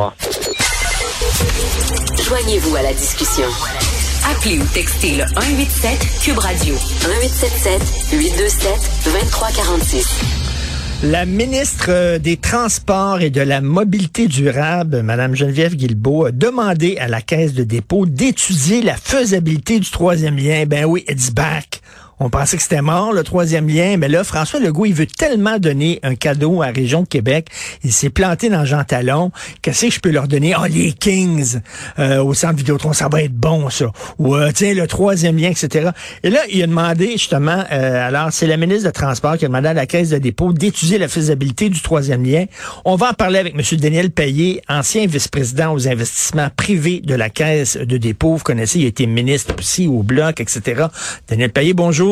revoir. Joignez-vous à la discussion. Appelez ou textez le 187 Cube Radio 1877 827 2346. La ministre des Transports et de la Mobilité durable, Mme Geneviève Guilbeault, a demandé à la Caisse de dépôt d'étudier la faisabilité du troisième lien. Ben oui, it's back. On pensait que c'était mort, le troisième lien, mais là, François Legault, il veut tellement donner un cadeau à la région Québec. Il s'est planté dans Jean Talon. Qu'est-ce que je peux leur donner? Oh, les Kings euh, au centre Vidéotron, ça va être bon, ça. Ou, euh, tiens, le troisième lien, etc. Et là, il a demandé, justement, euh, alors, c'est la ministre de Transport qui a demandé à la Caisse de dépôt d'étudier la faisabilité du troisième lien. On va en parler avec M. Daniel Payet, ancien vice-président aux investissements privés de la Caisse de dépôt. Vous connaissez, il a été ministre aussi au Bloc, etc. Daniel Payet, bonjour.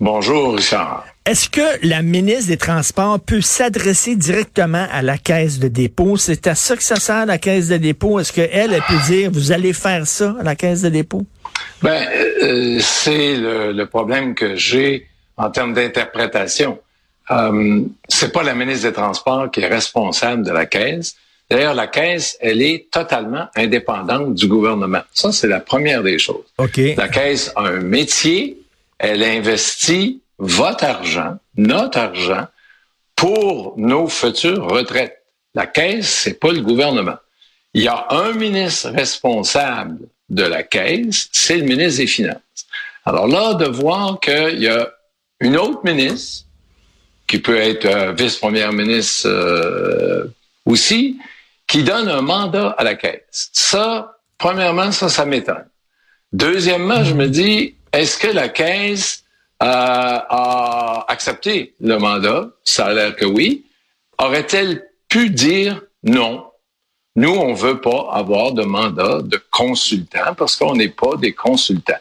Bonjour. Richard. Est-ce que la ministre des Transports peut s'adresser directement à la caisse de dépôt? C'est à ça que ça sert, la caisse de dépôt? Est-ce qu'elle, elle peut dire, vous allez faire ça à la caisse de dépôt? Ben, euh, c'est le, problème que j'ai en termes d'interprétation. Euh, c'est pas la ministre des Transports qui est responsable de la caisse. D'ailleurs, la caisse, elle est totalement indépendante du gouvernement. Ça, c'est la première des choses. La caisse a un métier, elle investit votre argent, notre argent, pour nos futures retraites. La caisse, c'est pas le gouvernement. Il y a un ministre responsable de la caisse, c'est le ministre des Finances. Alors là, de voir qu'il y a une autre ministre, qui peut être euh, vice-première ministre euh, aussi, qui donne un mandat à la caisse. Ça, premièrement, ça, ça m'étonne. Deuxièmement, je me dis, est-ce que la caisse euh, a accepté le mandat? Ça a l'air que oui. Aurait-elle pu dire non? Nous, on veut pas avoir de mandat de consultant parce qu'on n'est pas des consultants.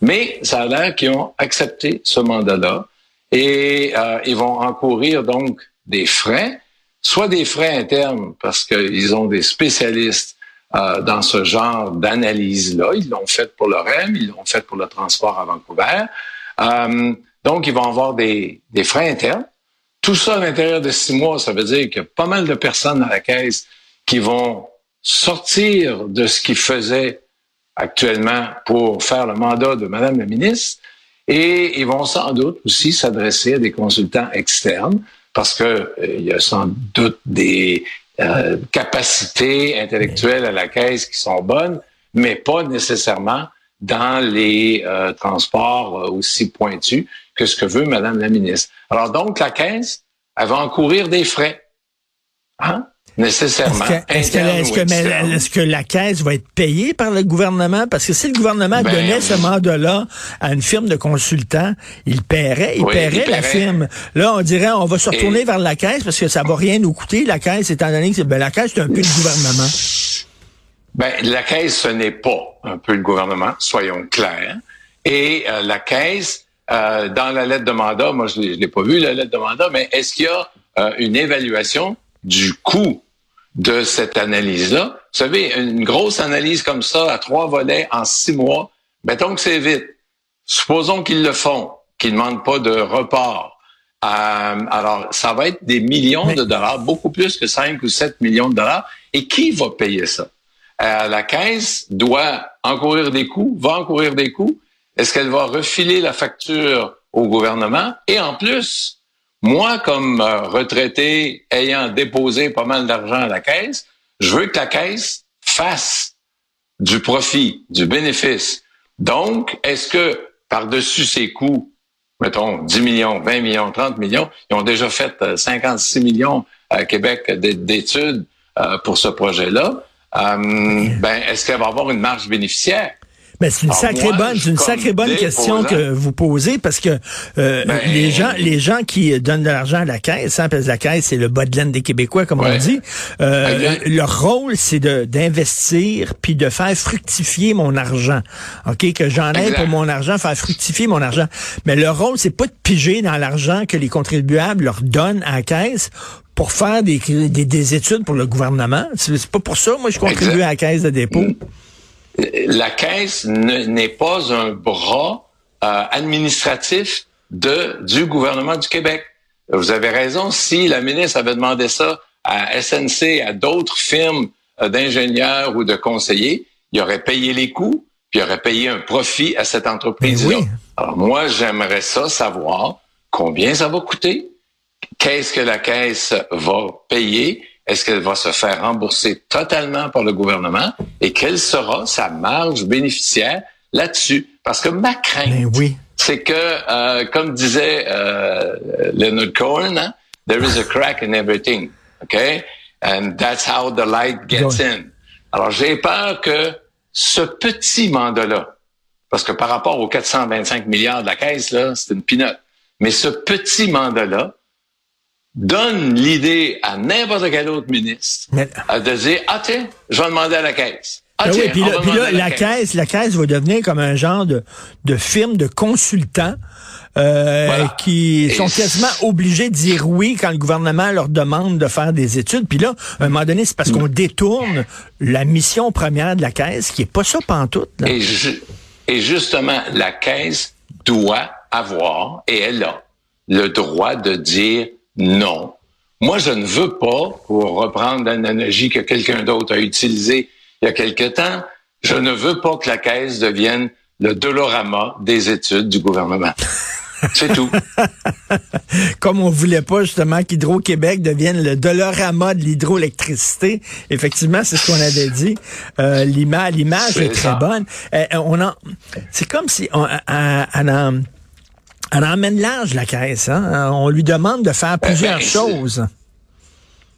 Mais ça a l'air qu'ils ont accepté ce mandat-là et euh, ils vont encourir donc des frais soit des frais internes parce qu'ils ont des spécialistes euh, dans ce genre d'analyse-là. Ils l'ont fait pour le REM, ils l'ont fait pour le transport à Vancouver. Euh, donc, ils vont avoir des, frais internes. Tout ça à l'intérieur de six mois, ça veut dire qu'il y a pas mal de personnes à la caisse qui vont sortir de ce qu'ils faisaient actuellement pour faire le mandat de Madame la ministre et ils vont sans doute aussi s'adresser à des consultants externes parce que euh, il y a sans doute des euh, capacités intellectuelles à la caisse qui sont bonnes, mais pas nécessairement dans les euh, transports aussi pointus que ce que veut Madame la ministre. Alors donc la caisse, elle va encourir des frais. Hein? Nécessairement. Est-ce que, que, la caisse va être payée par le gouvernement? Parce que si le gouvernement ben, donnait ce mandat-là à une firme de consultants, il paierait, il, paierait, la firme. Là, on dirait, on va se retourner vers la caisse parce que ça va rien nous coûter, la caisse, étant donné que ben, la caisse, c'est un peu le gouvernement. Ben, la caisse, ce n'est pas un peu le gouvernement, soyons clairs. Et euh, la caisse, euh, dans la lettre de mandat, moi, je ne l'ai pas vu, la lettre de mandat, mais est-ce qu'il y a euh, une évaluation du coût de cette analyse-là. Vous savez, une grosse analyse comme ça, à trois volets, en six mois, mettons que c'est vite. Supposons qu'ils le font, qu'ils ne demandent pas de report. Euh, alors, ça va être des millions de dollars, beaucoup plus que 5 ou 7 millions de dollars. Et qui va payer ça? Euh, la caisse doit encourir des coûts, va encourir des coûts. Est-ce qu'elle va refiler la facture au gouvernement? Et en plus, moi, comme euh, retraité ayant déposé pas mal d'argent à la caisse, je veux que la caisse fasse du profit, du bénéfice. Donc, est-ce que par-dessus ces coûts, mettons 10 millions, 20 millions, 30 millions, ils ont déjà fait 56 euh, millions à Québec d'études euh, pour ce projet-là, ben, est-ce qu'elle va avoir une marge bénéficiaire? Ben, c'est une sacrée bonne, une sacrée bonne question que vous posez parce que euh, ben, les gens, les gens qui donnent de l'argent à la caisse, hein, parce que la caisse c'est le bas de laine des Québécois comme on dit. Euh, leur rôle c'est de d'investir puis de faire fructifier mon argent. Ok, que j'en ai pour mon argent, faire fructifier mon argent. Mais leur rôle c'est pas de piger dans l'argent que les contribuables leur donnent à la caisse pour faire des, des, études pour le gouvernement. C'est pas pour ça, moi, je contribue à la caisse de dépôt. La caisse n'est pas un bras euh, administratif de, du gouvernement du Québec. Vous avez raison, si la ministre avait demandé ça à SNC, à d'autres firmes euh, d'ingénieurs ou de conseillers, il aurait payé les coûts, puis il aurait payé un profit à cette entreprise-là. Oui. Alors moi, j'aimerais ça savoir combien ça va coûter, qu'est-ce que la caisse va payer, est-ce qu'elle va se faire rembourser totalement par le gouvernement et quelle sera sa marge bénéficiaire là-dessus? Parce que ma crainte, Ben oui. c'est que, euh, comme disait euh, Leonard Cohen, hein, there is a crack in everything, okay? And that's how the light gets in. Alors, j'ai peur que ce petit mandat-là, parce que par rapport aux 425 milliards de la caisse, là, c'est une pinote. Mais ce petit mandat-là donne l'idée à n'importe quel autre ministre Mais- de dire, ah tiens, je vais demander à la caisse. Ah Ben tiens, oui, puis là, puis là, la caisse, la caisse va devenir comme un genre de, de firme de consultants euh, Voilà. qui sont quasiment obligés de dire oui quand le gouvernement leur demande de faire des études. Puis là, à un moment donné, c'est parce qu'on détourne la mission première de la caisse, qui est pas ça pantoute. Là. Et, ju- et justement, la caisse doit avoir, et elle a, le droit de dire non. Moi, je ne veux pas, pour reprendre l'analogie que quelqu'un d'autre a utilisée il y a quelque temps, je ne veux pas que la caisse devienne le Dolorama des études du gouvernement. C'est tout. Comme on voulait pas justement qu'Hydro-Québec devienne le dolorama de l'hydroélectricité. Effectivement, c'est ce qu'on avait dit. Euh, l'image, est très ça. bonne. Euh, on en, c'est comme si on, elle emmène large la caisse. Hein? On lui demande de faire plusieurs ben, choses.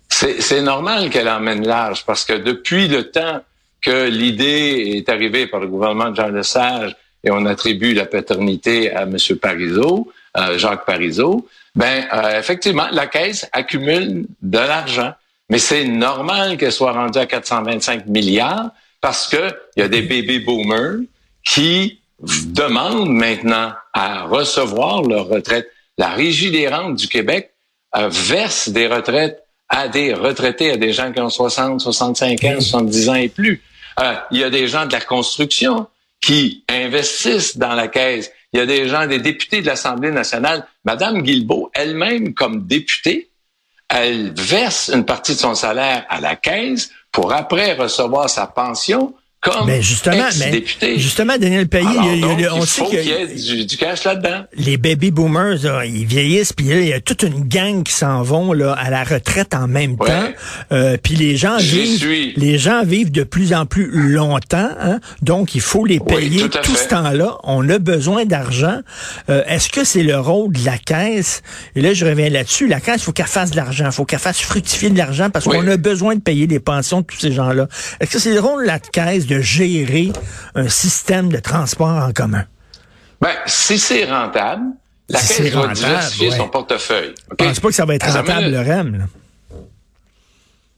C'est normal qu'elle emmène large parce que depuis le temps que l'idée est arrivée par le gouvernement de Jean Lesage et on attribue la paternité à M. Parizeau, euh, Jacques Parizeau, ben euh, effectivement, la Caisse accumule de l'argent. Mais c'est normal qu'elle soit rendue à 425 milliards parce que il y a des baby boomers qui demandent maintenant à recevoir leur retraite. La Régie des rentes du Québec euh, verse des retraites à des retraités, à des gens qui ont 60, 65 ans, 70 ans et plus. Euh, il y a des gens de la construction qui investissent dans la caisse. Il y a des gens, des députés de l'Assemblée nationale. Madame Guilbeault, elle-même, comme députée, elle verse une partie de son salaire à la caisse pour après recevoir sa pension comme Mais justement, mais justement, Daniel Payet, Alors, il a- a- donc, on il sait qu'il y ait du, du cash là-dedans. les baby boomers, là, ils vieillissent, puis là, il y a toute une gang qui s'en vont là, à la retraite en même Ouais. temps. Euh, puis les gens vivent, suis. les gens vivent de plus en plus longtemps, hein? donc il faut les Oui, payer tout ce temps-là. On a besoin d'argent. Euh, Est-ce que c'est le rôle de la caisse? Et là, je reviens là-dessus. La caisse, faut qu'elle fasse de l'argent, faut qu'elle fasse fructifier de l'argent parce Oui. qu'on a besoin de payer les pensions de tous ces gens-là. Est-ce que c'est le rôle de la caisse de gérer un système de transport en commun? Ben, si c'est rentable, la Si caisse rentable, diversifier ouais. son portefeuille. Je pense pas que ça va être sa rentable, le REM. là?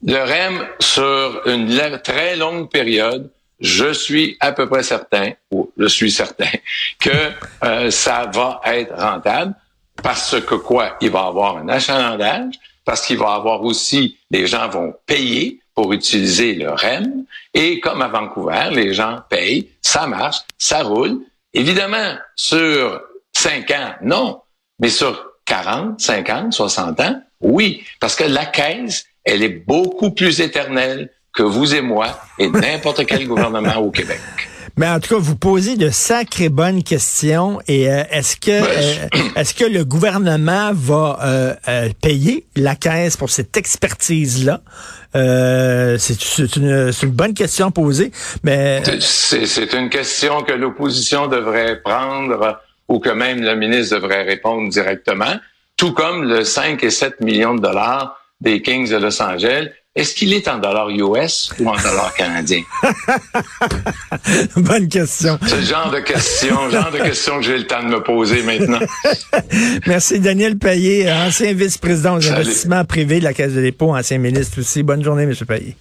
Le REM, sur une très longue période, je suis à peu près certain, ou je suis certain, que euh, ça va être rentable parce que quoi? Il va y avoir un achalandage, parce qu'il va y avoir aussi, les gens vont payer pour utiliser le REM, et comme à Vancouver, les gens payent, ça marche, ça roule. Évidemment, sur 5 ans, non, mais sur 40, 50, 60 ans, oui, parce que la caisse, elle est beaucoup plus éternelle que vous et moi et n'importe quel gouvernement au Québec. Mais en tout cas, vous posez de sacrées bonnes questions. Et euh, est-ce que euh, est-ce que le gouvernement va euh, euh, payer la caisse pour cette expertise-là? Euh, C'est c'est une, c'est une bonne question à poser. Mais C'est c'est une question que l'opposition devrait prendre ou que même le ministre devrait répondre directement, tout comme le 5 et 7 millions de dollars des Kings de Los Angeles. Est-ce qu'il est en dollars US ou en dollars canadiens? bonne question. C'est le genre de question, genre de question que j'ai le temps de me poser maintenant. Merci Daniel Payet, ancien vice-président des Salut. investissements privés de la Caisse de dépôt, ancien ministre aussi. Bonne journée, M. Payet.